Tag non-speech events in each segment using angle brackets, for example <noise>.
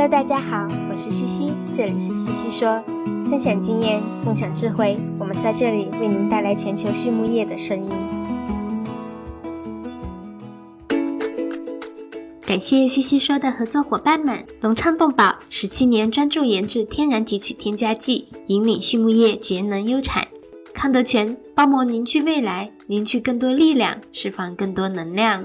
Hello，大家好，我是西西，这里是西西说，分享经验，共享智慧，我们在这里为您带来全球畜牧业的声音。感谢西西说的合作伙伴们，隆昌动宝十七年专注研制天然提取添加剂，引领畜牧业节能优产。康德全包膜凝聚未来，凝聚更多力量，释放更多能量。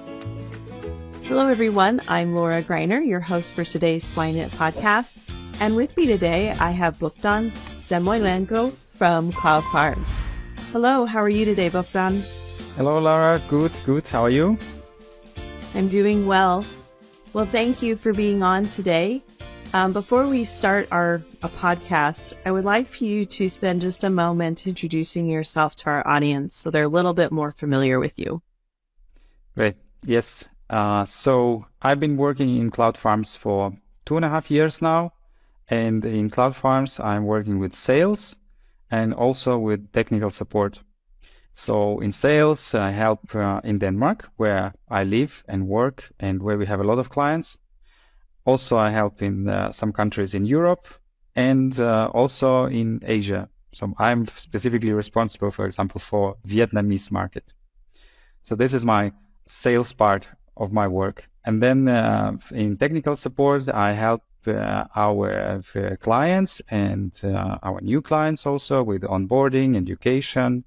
Hello, everyone. I'm Laura Greiner, your host for today's SwineNet podcast. And with me today, I have Bogdan Samoylenko from Cloudfarms. Hello, how are you today, Bogdan? Hello, Laura. Good, good. How are you? I'm doing well. Well, thank you for being on today. Um, before we start our a podcast, I would like for you to spend just a moment introducing yourself to our audience so they're a little bit more familiar with you. Great. Yes. Uh, so I've been working in Cloudfarms for two and a half years now. And in Cloudfarms, I'm working with sales and also with technical support. So in sales, I help uh, in Denmark, where I live and work and where we have a lot of clients. Also, I help in uh, some countries in Europe and uh, also in Asia. So I'm specifically responsible, for example, for Vietnamese market. So this is my sales part of my work. And then uh, in technical support, I help uh, our uh, clients and uh, our new clients also with onboarding, education,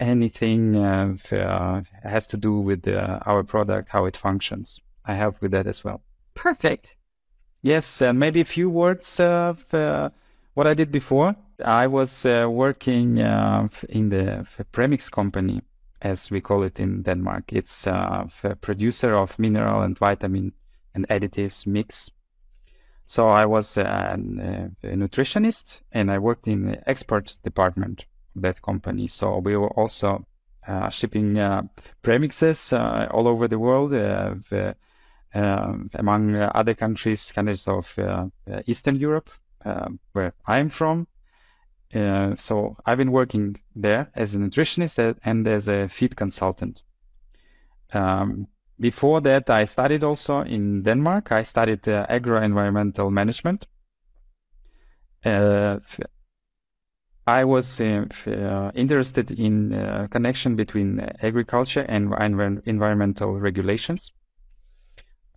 anything uh, uh, has to do with our product, how it functions. I help with that as well. Perfect. Yes, and maybe a few words of what I did before. I was working in the premix company as we call it in Denmark. It's a producer of mineral and vitamin and additives mix. So I was a, a nutritionist and I worked in the export department of that company. So we were also uh, shipping uh, premixes uh, all over the world, uh, the, um, among other countries, countries of uh, Eastern Europe, uh, where I'm from, uh, so I've been working there as a nutritionist and as a feed consultant. Um, before that, I studied also in Denmark. I studied uh, agro-environmental management. Uh, I was uh, uh, interested in connection between agriculture and environmental regulations.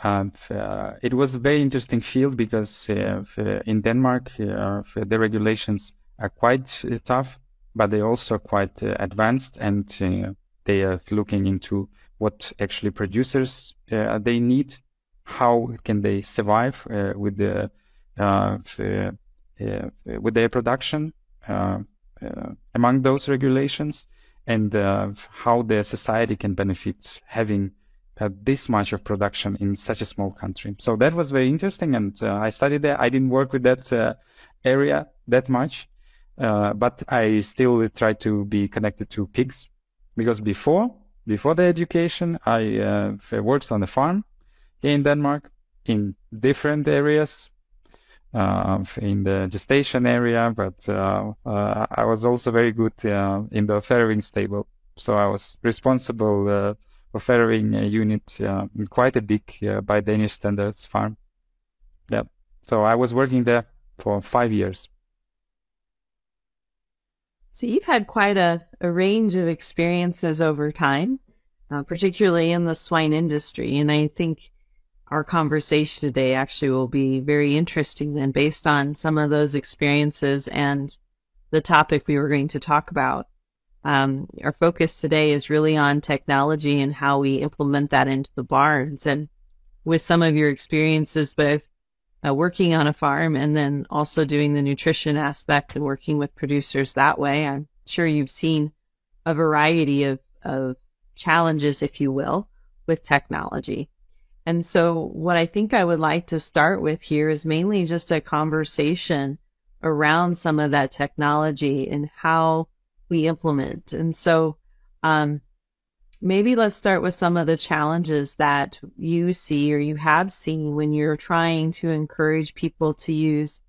it was a very interesting field because in Denmark, the regulations are quite uh, tough, but they're also quite uh, advanced and uh, they are looking into what actually producers they need, how can they survive with the with their production among those regulations and uh, how the society can benefit having uh, this much of production in such a small country. So that was very interesting, and uh, I studied there. I didn't work with that area that much, uh, but I still try to be connected to pigs because before before the education, I uh, worked on a farm in Denmark in different areas. Uh, in the gestation area, but uh, uh, I was also very good in the farrowing stable. So I was responsible for farrowing unit quite a big by Danish standards farm. Yeah. So I was working there for five years. So you've had quite a, a range of experiences over time, uh, particularly in the swine industry. And I think our conversation today actually will be very interesting then based on some of those experiences and the topic we were going to talk about. Um, our focus today is really on technology and how we implement that into the barns and with some of your experiences, both uh, working on a farm and then also doing the nutrition aspect and working with producers that way. I'm sure you've seen a variety of, of challenges, if you will, with technology. And so what I think I would like to start with here is mainly just a conversation around some of that technology and how we implement. And so, um, maybe let's start with some of the challenges that you see or you have seen when you're trying to encourage people to use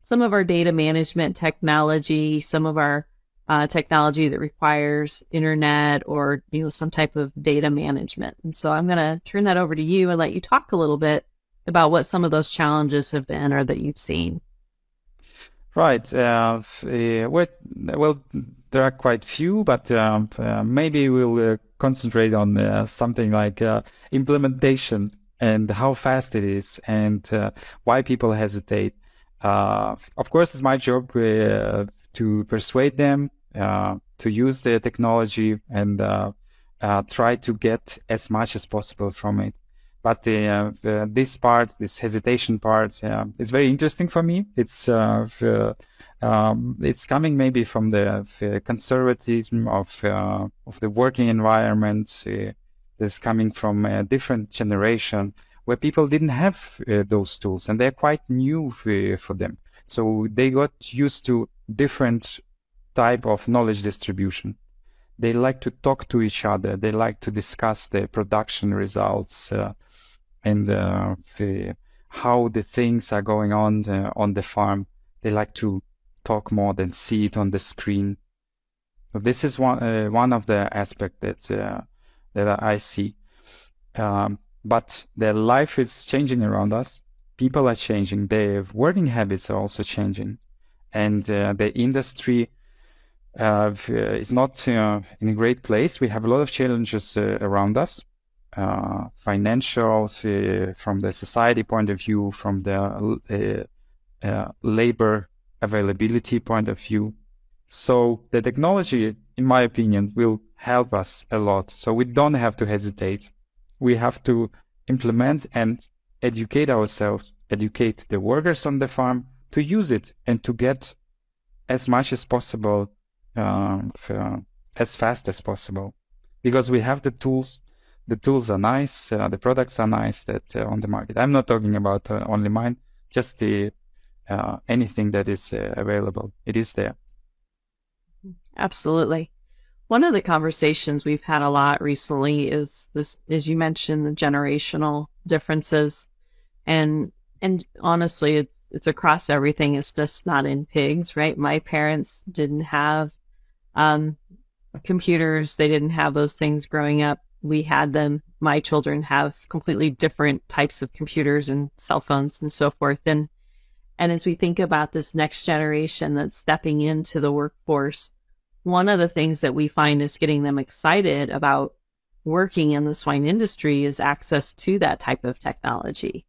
some of our data management technology, some of our uh, technology that requires internet or you know some type of data management. And so I'm going to turn that over to you and let you talk a little bit about what some of those challenges have been or that you've seen. Right. Uh, uh, well, there are quite few, but um, uh, maybe we'll uh, concentrate on uh, something like uh, implementation and how fast it is and why people hesitate. of course, it's my job to persuade them to use the technology and try to get as much as possible from it but uh, the, this part, this hesitation part, uh, is very interesting for me. It's uh, the, um, it's coming maybe from the, the conservatism of uh, of the working environment. Uh, coming from a different generation where people didn't have uh, those tools, and they're quite new for them. So they got used to different type of knowledge distribution they like to talk to each other. They like to discuss the production results uh, and uh, the, how the things are going on uh, on the farm. They like to talk more than see it on the screen. So this is one uh, one of the aspects that that I see. Um, but their life is changing around us. People are changing. Their working habits are also changing, and uh, the industry is not uh, in a great place. We have a lot of challenges uh, around us, uh, financials uh, from the society point of view, from the uh, labor availability point of view. So the technology, in my opinion, will help us a lot. So we don't have to hesitate. We have to implement and educate ourselves, educate the workers on the farm to use it and to get as much as possible uh, as fast as possible because we have the tools. The tools are nice. Uh, the products are nice that uh, on the market. I'm not talking about uh, only mine, just the uh, anything that is uh, available. It is there. Absolutely. One of the conversations we've had a lot recently is this, as you mentioned, the generational differences, and and honestly, it's it's across everything. It's just not in pigs, right? My parents didn't have um, computers, they didn't have those things growing up. We had them. My children have completely different types of computers and cell phones and so forth. And, and as we think about this next generation that's stepping into the workforce, one of the things that we find is getting them excited about working in the swine industry is access to that type of technology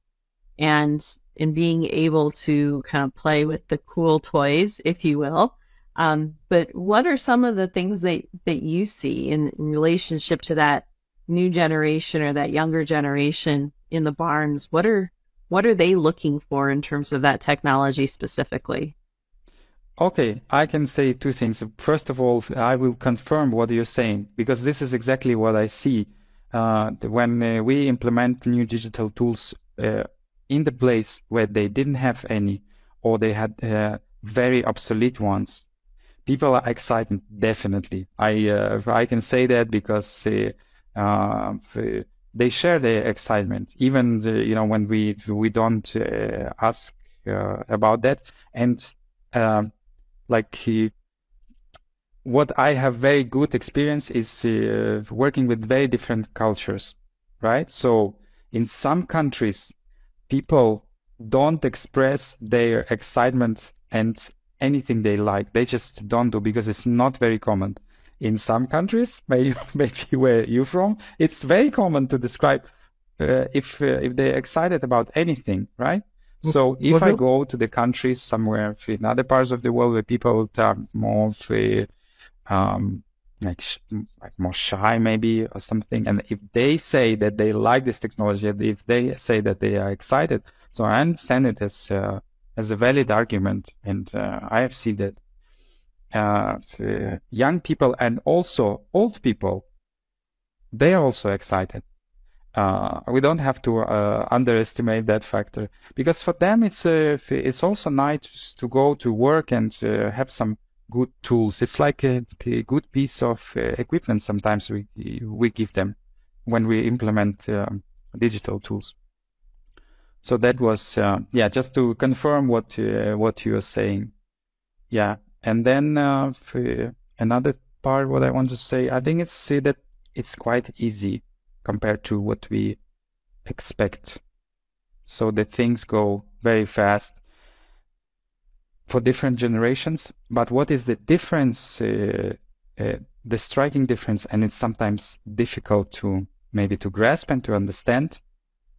and in being able to kind of play with the cool toys, if you will, um, but what are some of the things that, that you see in, in relationship to that new generation or that younger generation in the barns? What are, what are they looking for in terms of that technology specifically? Okay, I can say two things. First of all, I will confirm what you're saying because this is exactly what I see uh, when uh, we implement new digital tools uh, in the place where they didn't have any or they had uh, very obsolete ones people are excited. Definitely, I uh, I can say that because uh, they share their excitement, even the, you know when we we don't uh, ask uh, about that, and um, like he, what I have very good experience is uh, working with very different cultures, right? So in some countries, people don't express their excitement and anything they like. They just don't do because it's not very common. In some countries, <laughs> maybe, maybe where you're from, it's very common to describe uh, if uh, if they're excited about anything, right? Mm-hmm. So if I go to the countries somewhere in other parts of the world where people are more um, like, like more shy maybe or something, and if they say that they like this technology, if they say that they are excited, so I understand it as uh, as a valid argument, and uh, I have seen that. uh, young people and also old people, they are also excited. Uh, we don't have to uh, underestimate that factor because for them it's uh, it's also nice to go to work and uh, have some good tools. It's like a, a good piece of equipment. Sometimes we we give them when we implement um, digital tools. So that was uh, yeah, just to confirm what what you are saying. Yeah, and then another part, what I want to say, I think it's that it's quite easy compared to what we expect. So the things go very fast for different generations. But what is the difference? Uh, uh, the striking difference, and it's sometimes difficult to maybe to grasp and to understand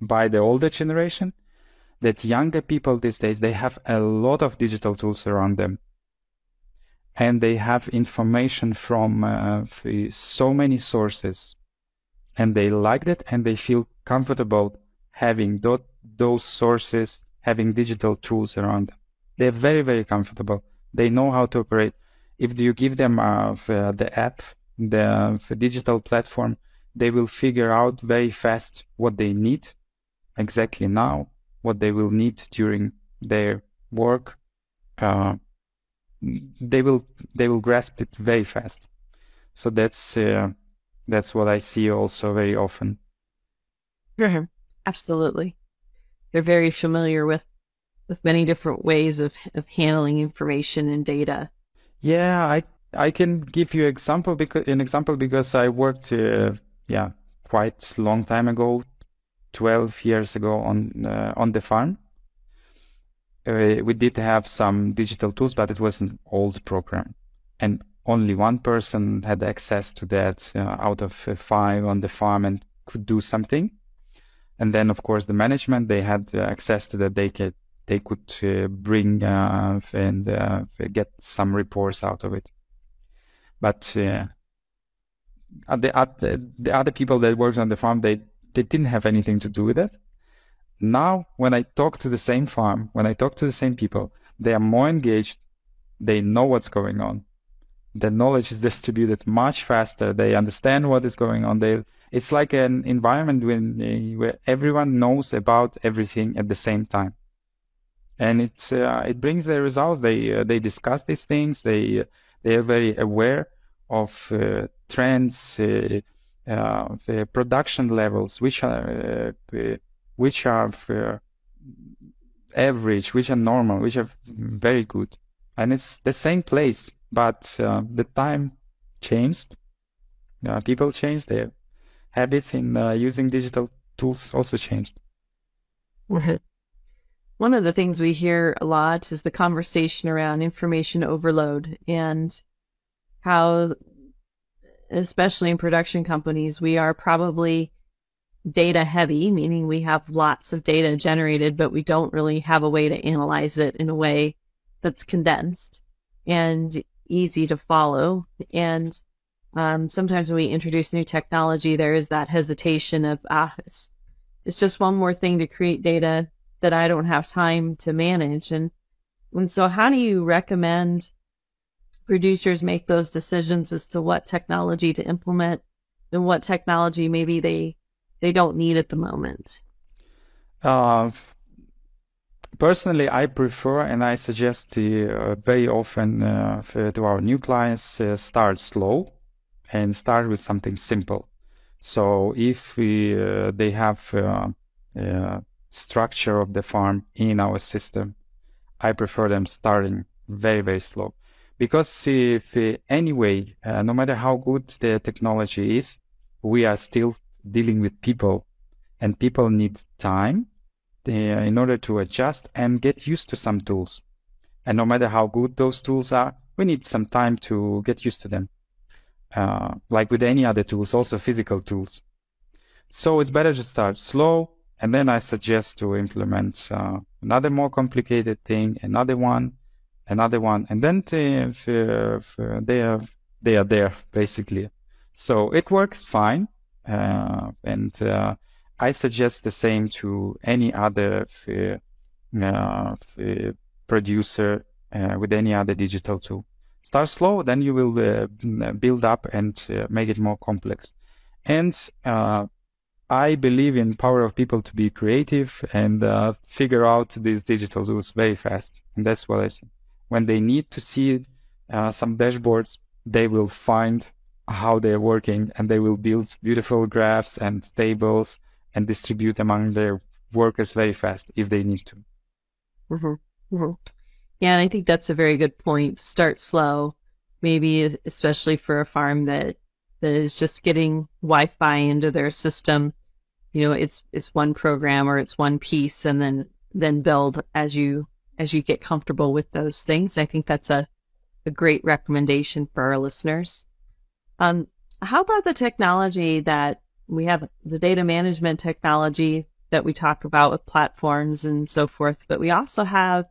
by the older generation that younger people these days they have a lot of digital tools around them and they have information from uh, so many sources and they like that and they feel comfortable having th- those sources, having digital tools around them. They're very, very comfortable. They know how to operate. If you give them uh, the, the app, the, the digital platform, they will figure out very fast what they need exactly now, what they will need during their work. Uh, they will they will grasp it very fast. So that's uh, that's what I see also very often. Absolutely. They're very familiar with with many different ways of, of handling information and data. Yeah, I I can give you example because an example because I worked uh, yeah quite long time ago, twelve years ago on uh, on the farm. Uh, we did have some digital tools, but it was an old program, and only one person had access to that uh, out of uh, five on the farm and could do something. And then, of course, the management they had uh, access to that. They could they could uh, bring and get some reports out of it. But the, the the other people that worked on the farm they they didn't have anything to do with it. Now, when I talk to the same farm, when I talk to the same people, they are more engaged. They know what's going on the knowledge is distributed much faster. They understand what is going on. They, it's like an environment when, uh, where everyone knows about everything at the same time. And it's, uh, it brings the results. They, uh, they discuss these things. They, they are very aware of uh, trends, uh, uh, the production levels, which are, which are average, which are normal, which are very good. And it's the same place but uh, the time changed. Uh, people changed. Their habits in uh, using digital tools also changed. One of the things we hear a lot is the conversation around information overload and how, especially in production companies, we are probably data heavy, meaning we have lots of data generated, but we don't really have a way to analyze it in a way that's condensed. And easy to follow. And um, sometimes when we introduce new technology, there is that hesitation of, ah, it's, it's just one more thing to create data that I don't have time to manage. And, and so how do you recommend producers make those decisions as to what technology to implement and what technology maybe they, they don't need at the moment? Uh, personally, I prefer and I suggest uh, very often uh, to our new clients uh, start slow and start with something simple. So if we, uh, they have uh, structure of the farm in our system, I prefer them starting very very slow because if anyway, no matter how good the technology is, we are still dealing with people, and people need time in order to adjust and get used to some tools. And no matter how good those tools are, we need some time to get used to them. Uh, like with any other tools, also physical tools. So it's better to start slow, and then I suggest to implement uh, another more complicated thing, another one, another one, and then if, if, uh, they are they are there basically. So it works fine, uh, and uh, I suggest the same to any other uh, uh, producer uh, with any other digital tool. start slow, then you will build up and make it more complex. And I believe in power of people to be creative and figure out these digital tools very fast. And that's what I see. When they need to see uh, some dashboards, they will find how they're working and they will build beautiful graphs and tables and distribute among their workers very fast if they need to. Mm-hmm. Mm-hmm. Yeah, and I think that's a very good point. Start slow, maybe especially for a farm that that is just getting Wi-Fi into their system. You know, it's it's one program or it's one piece, and then then build as you as you get comfortable with those things. I think that's a a great recommendation for our listeners. Um, how about the technology that we have the data management technology that we talk about with platforms and so forth, but we also have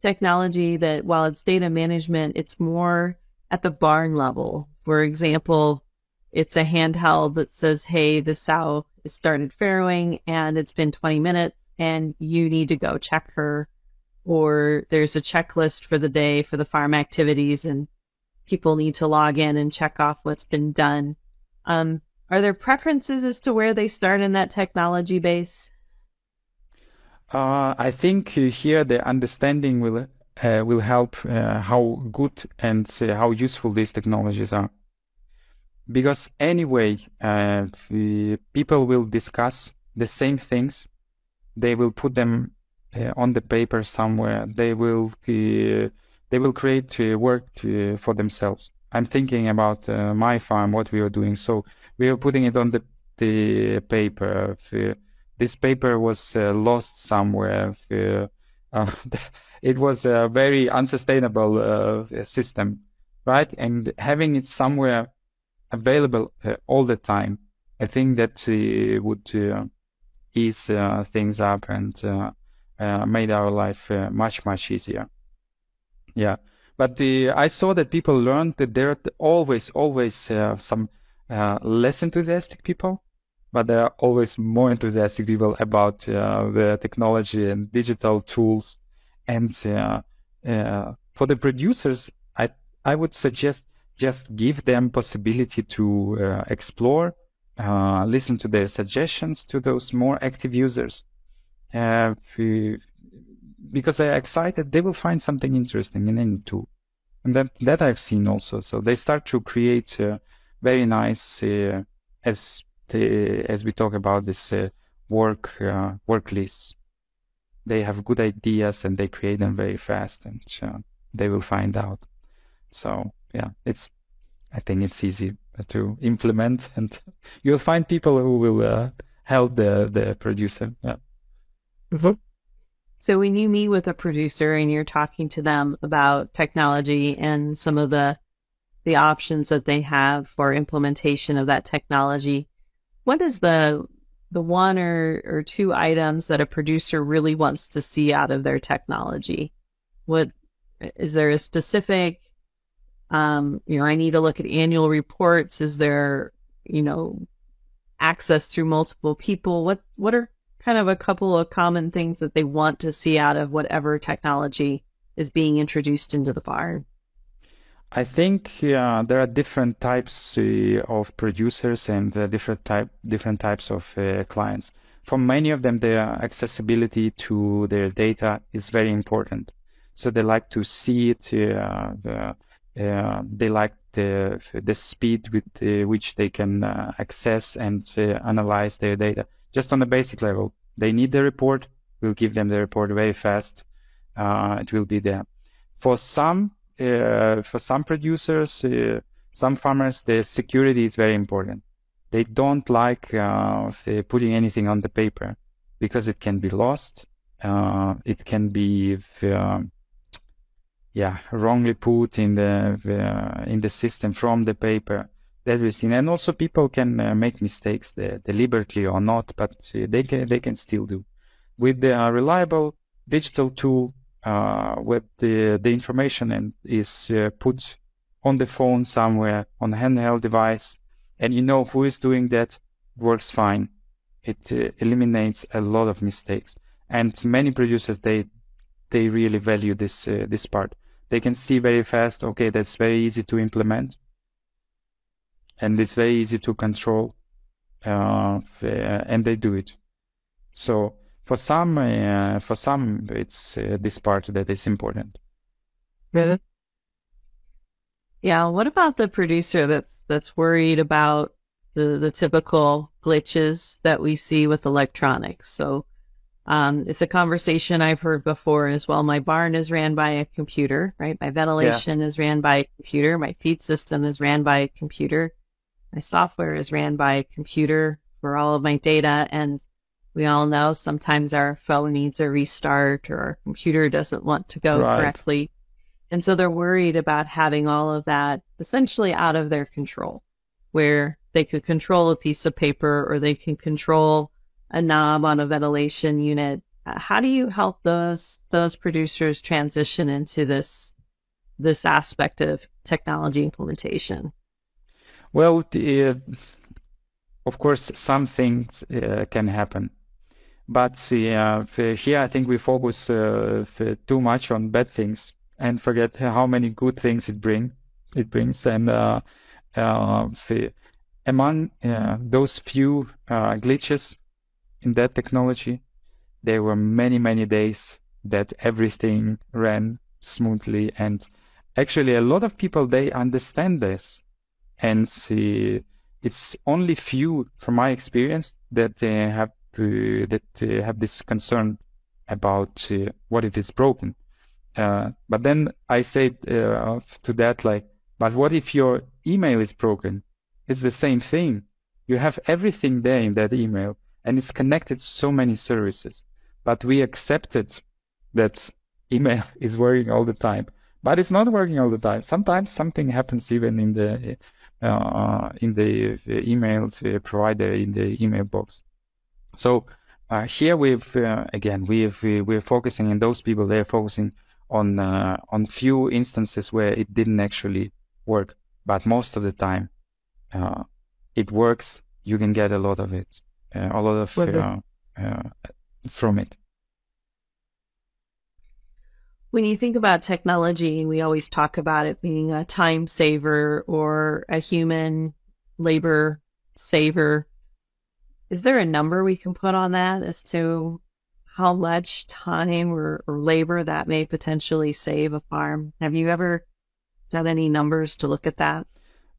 technology that while it's data management, it's more at the barn level. For example, it's a handheld that says, Hey, the sow started farrowing and it's been 20 minutes and you need to go check her. Or there's a checklist for the day for the farm activities and people need to log in and check off what's been done. Um, are there preferences as to where they start in that technology base? Uh, I think here the understanding will uh, will help uh, how good and how useful these technologies are. Because anyway, uh, people will discuss the same things. They will put them uh, on the paper somewhere. They will they will create work for themselves. I'm thinking about uh, my farm, what we are doing. So we are putting it on the the paper. this paper was uh, lost somewhere. <laughs> Uh, it was a very unsustainable uh, system, right? And having it somewhere available uh, all the time, I think that uh, would ease things up and made our life much much easier. Yeah. But the, I saw that people learned that there are always, always uh, some uh, less enthusiastic people, but there are always more enthusiastic people about uh, the technology and digital tools. And uh, uh, for the producers, I I would suggest just give them possibility to uh, explore, listen to their suggestions to those more active users. Because they are excited, they will find something interesting in any tool and that that I've seen also. So they start to create uh, very nice uh, as the, as we talk about this uh, work uh, work lists. They have good ideas and they create them very fast, and uh, they will find out. So yeah, it's I think it's easy to implement, and <laughs> you'll find people who will uh, help the the producer. Yeah. Mm-hmm. So when you meet with a producer and you're talking to them about technology and some of the the options that they have for implementation of that technology, what is the the one or, or two items that a producer really wants to see out of their technology? What is there a specific um, you know, I need to look at annual reports. Is there, you know, access through multiple people? What what are kind of a couple of common things that they want to see out of whatever technology is being introduced into the barn? I think uh, there are different types uh, of producers and uh, different type different types of uh, clients. For many of them, their accessibility to their data is very important. So they like to see it. Uh, the, uh, they like the the speed with which they can access and analyze their data just on the basic level. They need the report. We'll give them the report very fast. Uh, it will be there. For some, uh, for some producers, uh, some farmers, the security is very important. They don't like uh, putting anything on the paper because it can be lost. Uh, it can be, um, yeah, wrongly put in the in the system from the paper everything. And also people can uh, make mistakes uh, deliberately or not, but uh, they can they can still do. With the uh, reliable digital tool, uh, where the the information and is uh, put on the phone somewhere on a handheld device, and you know who is doing that, works fine. It eliminates a lot of mistakes, and many producers they they really value this this part. they can see very fast, okay, that's very easy to implement. And it's very easy to control. Uh, and they do it. So for some, uh, for some, it's uh, this part that is important. Really? Yeah. What about the producer that's that's worried about the the typical glitches that we see with electronics? So um, it's a conversation I've heard before as well. My barn is ran by a computer, right? My ventilation yeah. is ran by a computer. My feed system is ran by a computer. My software is ran by a computer for all of my data. And we all know sometimes our phone needs a restart or our computer doesn't want to go right. correctly. And so they're worried about having all of that essentially out of their control, where they could control a piece of paper or they can control a knob on a ventilation unit. Uh, how do you help those those producers transition into this this aspect of technology implementation? Well, uh, of course, some things uh, can happen, but uh, here I think we focus too much on bad things and forget how many good things it bring it brings and among those few glitches in that technology, there were many, many days that everything ran smoothly. And actually, a lot of people, they understand this. And see, it's only few, from my experience, that uh, have uh, that uh, have this concern about uh, what if it's broken. Uh, but then I uh, to that, like, but what if your email is broken? It's the same thing. You have everything there in that email and it's connected to so many services. But we accepted that email <laughs> is working all the time, but it's not working all the time. Sometimes something happens even in the uh, in the, email provider in the email box. So uh, here we've uh, again we've we're focusing on those people. They're focusing on uh, on few instances where it didn't actually work, but most of the time uh, it works. You can get a lot of it uh, a lot of uh, uh, from it. When you think about technology, we always talk about it being a time saver or a human labor saver. Is there a number we can put on that as to how much time or, or labor that may potentially save a farm? Have you ever done any numbers to look at that?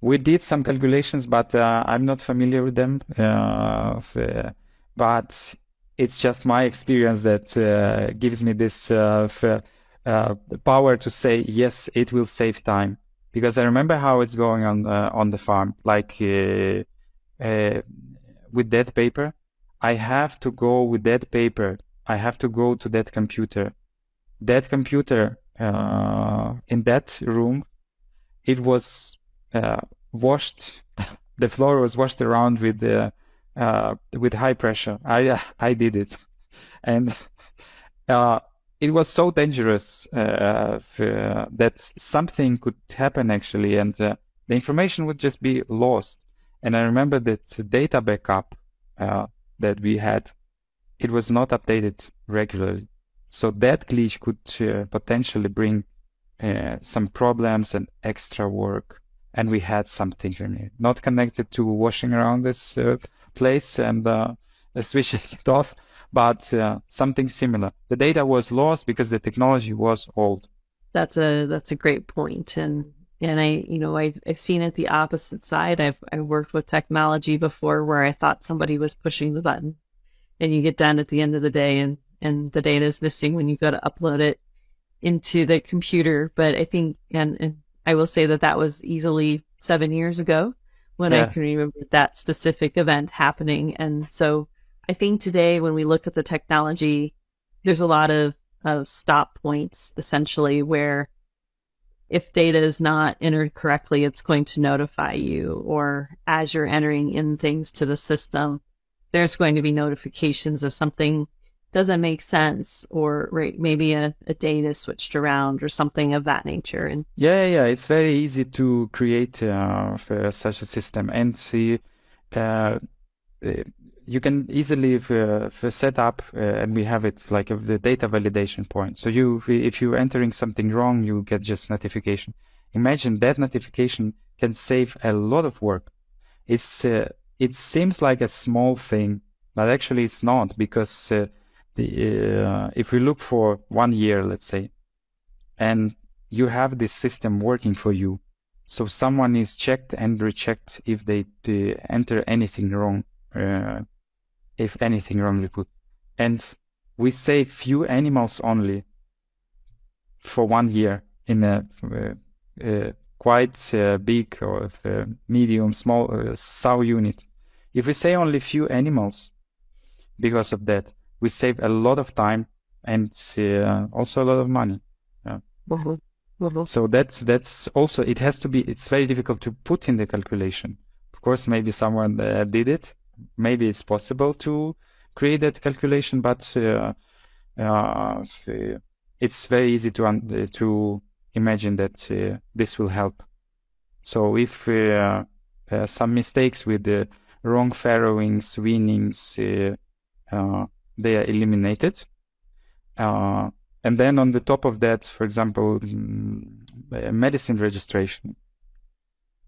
we did some calculations, but uh, I'm not familiar with them. Uh, but it's just my experience that uh, gives me this uh, uh, power to say yes, it will save time because I remember how it's going on uh, on the farm. Like with that paper, I have to go with that paper. I have to go to that computer. That computer in that room, it was uh, washed. <laughs> the floor was washed around with the uh, with high pressure. I <laughs> I did it, and <laughs> uh, it was so dangerous uh, that something could happen actually, and uh, the information would just be lost. And I remember that data backup uh, that we had, it was not updated regularly. So that glitch could uh, potentially bring some problems and extra work and we had something not connected to washing around this uh, place and uh, <laughs> switching it off, but uh, something similar. The data was lost because the technology was old. That's a that's a great point, and and I you know I've I've seen it the opposite side. I've I've worked with technology before where I thought somebody was pushing the button, and you get done at the end of the day and and the data is missing when you go to upload it into the computer. But I think and, and I will say that that was easily seven years ago when yeah. I can remember that specific event happening. And so I think today when we look at the technology, there's a lot of, of stop points essentially where if data is not entered correctly, it's going to notify you or as you're entering in things to the system, there's going to be notifications of something doesn't make sense or right, maybe a, a date is switched around or something of that nature. And yeah yeah it's very easy to create uh, such a system and see uh, you can easily uh, set up, uh, and we have it like the data validation point. So you, if you're entering something wrong, you get just notification. Imagine that notification can save a lot of work. It's uh, it seems like a small thing, but actually it's not because uh, the uh, if we look for one year, let's say, and you have this system working for you, so someone is checked and rechecked if they enter anything wrong, uh, if anything wrongly put, and we save few animals only for one year in a uh, uh, quite uh, big or medium, small uh, sow unit. If we say only few animals, because of that, we save a lot of time and uh, also a lot of money. Yeah. Mm-hmm. Mm-hmm. So that's that's also it has to be. It's very difficult to put in the calculation. Of course, maybe someone uh, did it. Maybe it's possible to create that calculation, but uh, uh, it's very easy to to imagine that uh, this will help. So if uh, some mistakes with the wrong farrowings, weanings, they are eliminated. Uh, and then on the top of that, for example, mm, medicine registration.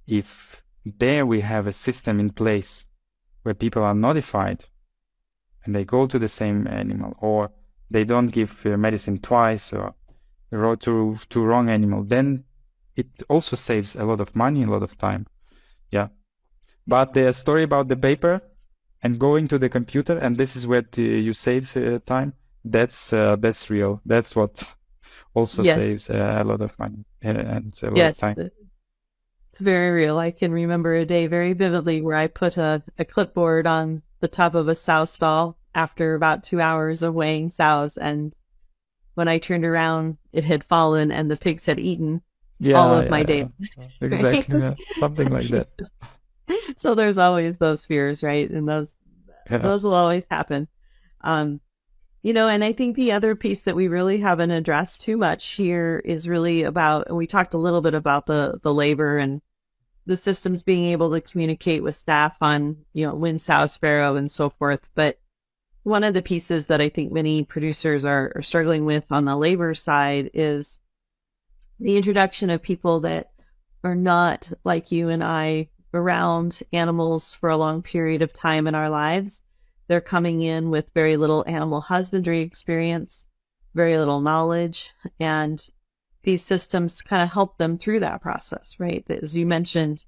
If there we have a system in place where people are notified and they go to the same animal or they don't give uh, medicine twice or go to, to wrong animal, then it also saves a lot of money, a lot of time. Yeah. But the story about the paper, and going to the computer and this is where you save uh, time that's uh, that's real that's what also yes. saves uh, a lot of money and a lot yes, of time it's very real i can remember a day very vividly where i put a, a clipboard on the top of a sow stall after about two hours of weighing sows and when i turned around it had fallen and the pigs had eaten yeah, all of yeah, my data <laughs> exactly yeah. something like that <laughs> so there's always those fears, right? And those yeah. those will always happen. Um, you know, and I think the other piece that we really haven't addressed too much here is really about, and we talked a little bit about the the labor and the systems being able to communicate with staff on, you know, wind sows farrow and so forth. But one of the pieces that I think many producers are, are struggling with on the labor side is the introduction of people that are not like you and I around animals for a long period of time in our lives. They're coming in with very little animal husbandry experience, very little knowledge, and these systems kind of help them through that process, right? As you mentioned,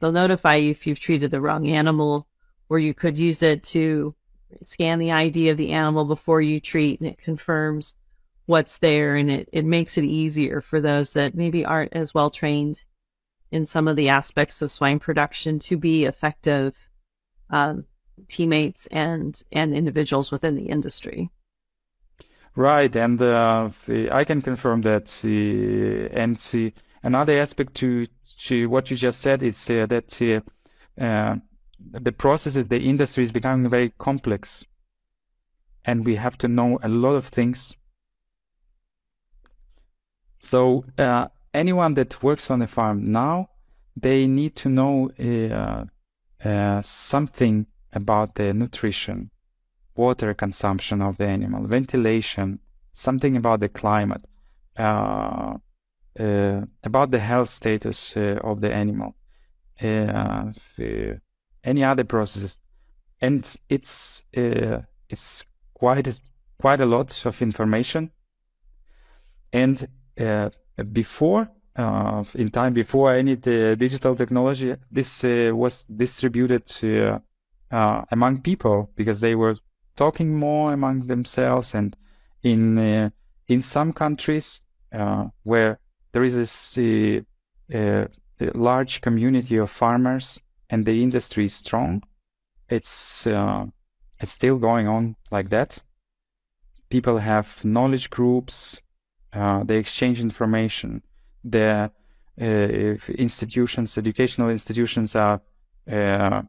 they'll notify you if you've treated the wrong animal, or you could use it to scan the ID of the animal before you treat, and it confirms what's there, and it, it makes it easier for those that maybe aren't as well trained in some of the aspects of swine production to be effective um, teammates and and individuals within the industry. Right, and uh, I can confirm that. Uh, and uh, another aspect to, to what you just said is uh, that uh, uh, the processes, the industry is becoming very complex, and we have to know a lot of things. So anyone that works on a farm now, they need to know something about the nutrition, water consumption of the animal, ventilation, something about the climate, uh, uh about the health status uh, of the animal, uh, any other processes, and it's it's quite a, quite a lot of information, and before uh, in time before any digital technology, this uh, was distributed uh, uh, among people because they were talking more among themselves. And in uh, in some countries uh, where there is a, a, large community of farmers and the industry is strong, it's it's still going on like that. People have knowledge groups uh, they exchange information. The uh, institutions, educational institutions are uh,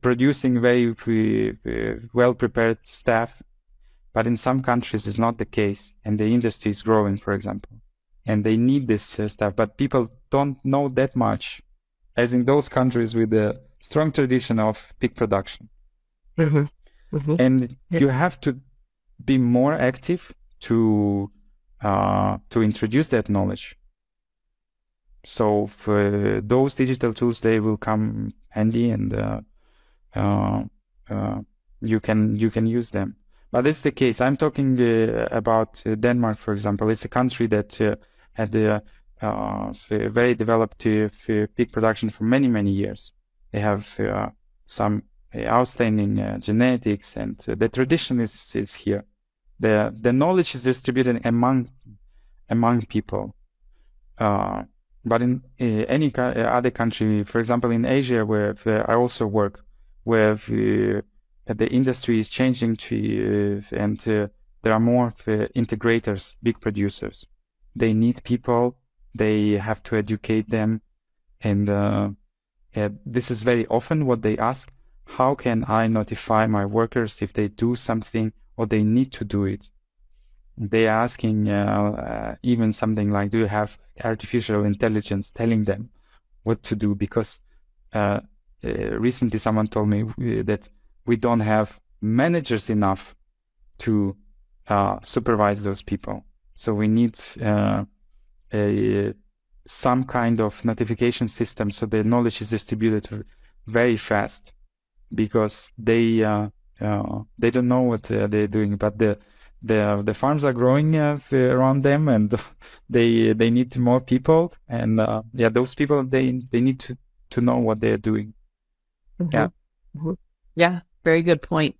producing very well prepared staff, but in some countries it's not the case, and the industry is growing, for example, and they need this uh, stuff, but people don't know that much as in those countries with a strong tradition of pig production. Mm-hmm. Mm-hmm. And you have to be more active to uh, to introduce that knowledge. So for those digital tools, they will come handy, and uh, uh, uh you can you can use them. But this is the case. I'm talking uh, about uh, Denmark, for example. It's a country that had a very developed pig production for many many years. They have some outstanding genetics, and the tradition is is here the the knowledge is distributed among among people. Uh, but in uh, any uh, other country, for example, in Asia, where I also work, where the industry is changing to and there are more integrators, big producers. They need people. They have to educate them, and uh, this is very often what they ask. How can I notify my workers if they do something or they need to do it. They are asking uh, uh, even something like, "Do you have artificial intelligence telling them what to do?" Because uh, uh recently someone told me that we don't have managers enough to supervise those people. So we need a some kind of notification system so the knowledge is distributed very fast because they uh, uh, they don't know what uh, they're doing, but the the the farms are growing uh, around them, and <laughs> they they need more people, and uh, yeah, those people they they need to to know what they're doing. Mm-hmm. Yeah, mm-hmm. yeah, very good point.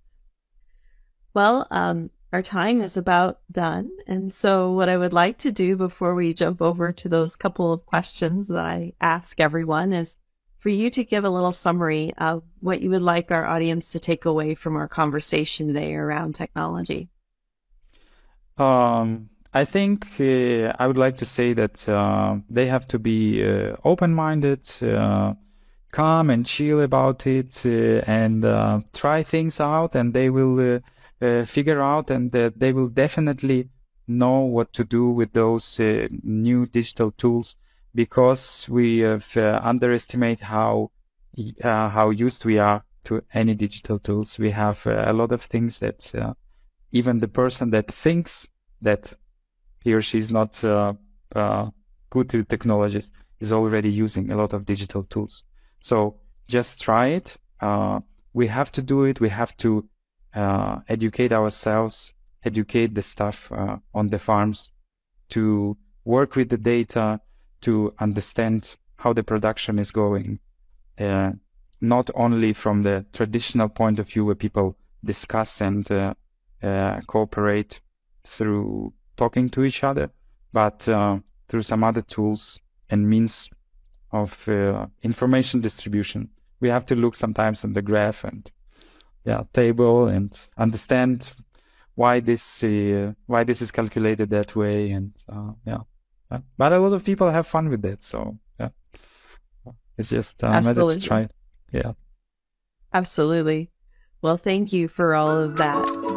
Well, um, our time is about done, and so what I would like to do before we jump over to those couple of questions that I ask everyone is for you to give a little summary of what you would like our audience to take away from our conversation today around technology. Um, I think uh, I would like to say that uh, they have to be uh, open-minded, uh, calm and chill about it, uh, and try things out, and they will figure out, and they will definitely know what to do with those new digital tools because we have underestimate how how used we are to any digital tools. We have a lot of things that even the person that thinks that he or she is not uh, uh, good with technologies is already using a lot of digital tools. So just try it. we have to do it. We have to educate ourselves, educate the staff on the farms to work with the data, to understand how the production is going, uh, not only from the traditional point of view where people discuss and uh, uh, cooperate through talking to each other, but uh, through some other tools and means of uh, information distribution. We have to look sometimes at the graph and yeah table and understand why this uh, why this is calculated that way and yeah but a lot of people have fun with it. So yeah, it's just um, let's try. Yeah, absolutely. Well, thank you for all of that.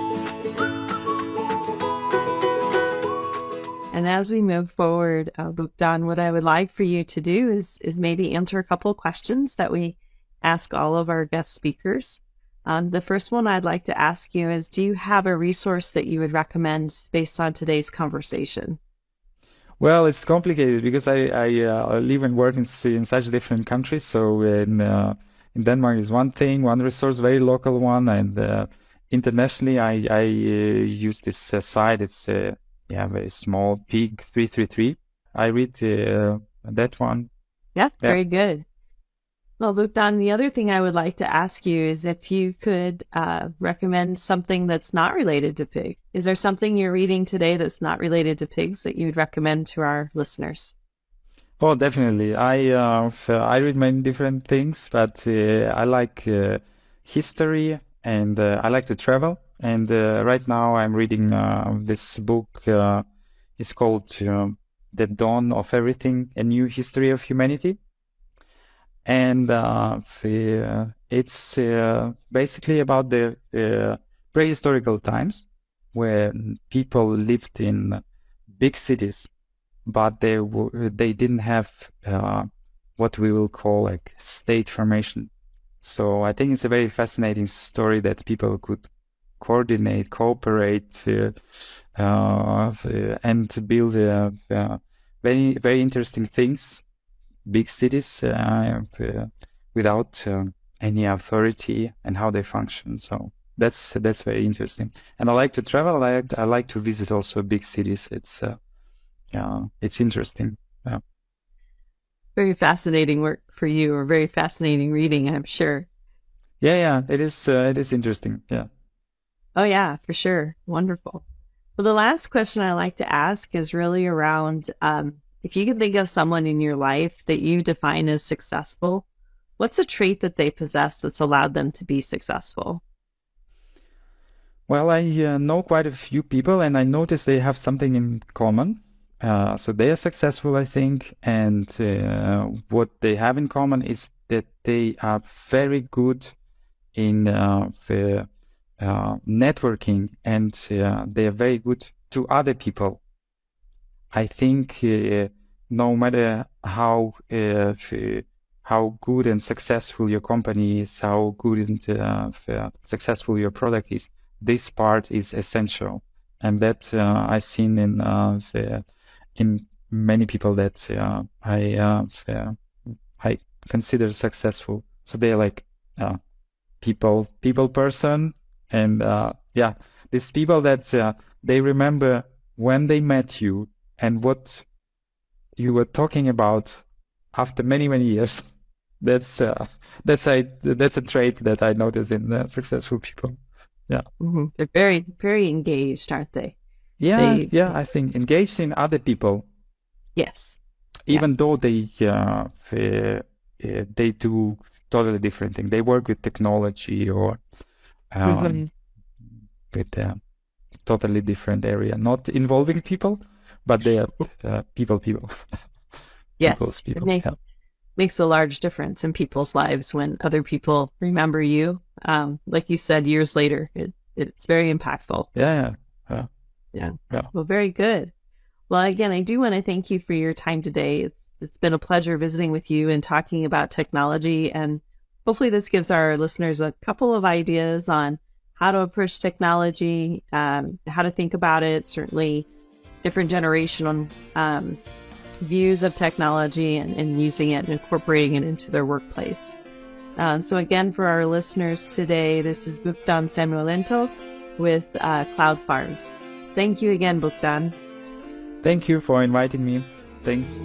And as we move forward, uh, Bogdan, what I would like for you to do is is maybe answer a couple questions that we ask all of our guest speakers. Um, the first one I'd like to ask you is Do you have a resource that you would recommend based on today's conversation? Well, it's complicated because I, I uh, live and work in, in such different countries. So in uh, in Denmark is one thing, one resource, very local one, and uh, internationally I I uh, use this uh, site. It's uh, yeah very small, Pig three three three. I read that one. Yeah, very good. Well, Bogdan, the other thing I would like to ask you is if you could uh, recommend something that's not related to pig. Is there something you're reading today that's not related to pigs that you would recommend to our listeners? Oh, definitely. I uh, I read many different things, but uh, I like uh, history and uh, I like to travel. And uh, right now I'm reading uh, this book. it's called "The Dawn of Everything: A New History of Humanity." and uh, the, it's uh, basically about the uh, prehistorical times where people lived in big cities, but they they didn't have uh, what we will call like state formation. So I think it's a very fascinating story that people could coordinate, cooperate, uh, uh, and build very very interesting things big cities uh, uh, without uh, any authority and how they function. So that's that's very interesting. And I like to travel. I I like to visit also big cities. It's uh, yeah, it's interesting. Yeah. Very fascinating work for you, or very fascinating reading, I'm sure. Yeah, yeah, it is. Uh, it is interesting. Yeah. Oh yeah, for sure. Wonderful. Well, the last question I like to ask is really around um, if you can think of someone in your life that you define as successful, what's a trait that they possess that's allowed them to be successful? Well, I uh, know quite a few people and I notice they have something in common. Uh, so they are successful, I think. And uh, what they have in common is that they are very good in uh, the, uh, networking and uh, they are very good to other people. I think uh, no matter how uh, how good and successful your company is, how good and uh, successful your product is, this part is essential, and that I've seen in the, in many people that I I consider successful. So they're like people people person, and yeah, these people that they remember when they met you and what you were talking about after many many years. <laughs> That's uh, that's a that's a trait that i notice in uh, successful people. Yeah. Mm-hmm. they're very very engaged aren't they? Yeah they, yeah i think engaged in other people. Yes. Even yeah. though they uh, they, uh, they do totally different thing. They work with technology or um, with a totally different area not involving people but they are uh, people, people. <laughs> yes, People's people. It make, yeah. makes a large difference in people's lives when other people remember you. Um, like you said, years later, it, it's very impactful. Yeah, yeah, yeah, yeah. Well, very good. Well, again, I do want to thank you for your time today. It's it's been a pleasure visiting with you and talking about technology, and hopefully, this gives our listeners a couple of ideas on how to approach technology, um, how to think about it. Certainly, different generational um, views of technology and, and, using it and incorporating it into their workplace. Uh, so again, for our listeners today, this is Bogdan Samoylenko with uh, Cloudfarms. Thank you again, Bogdan. Thank you for inviting me. Thanks.